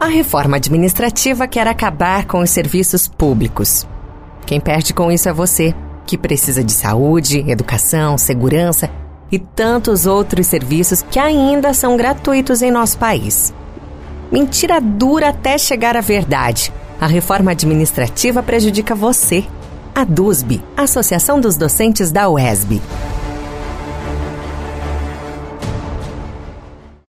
A reforma administrativa quer acabar com os serviços públicos. Quem perde com isso é você, que precisa de saúde, educação, segurança e tantos outros serviços que ainda são gratuitos em nosso país. Mentira dura até chegar à verdade. A reforma administrativa prejudica você. A DUSB, Associação dos Docentes da UESB.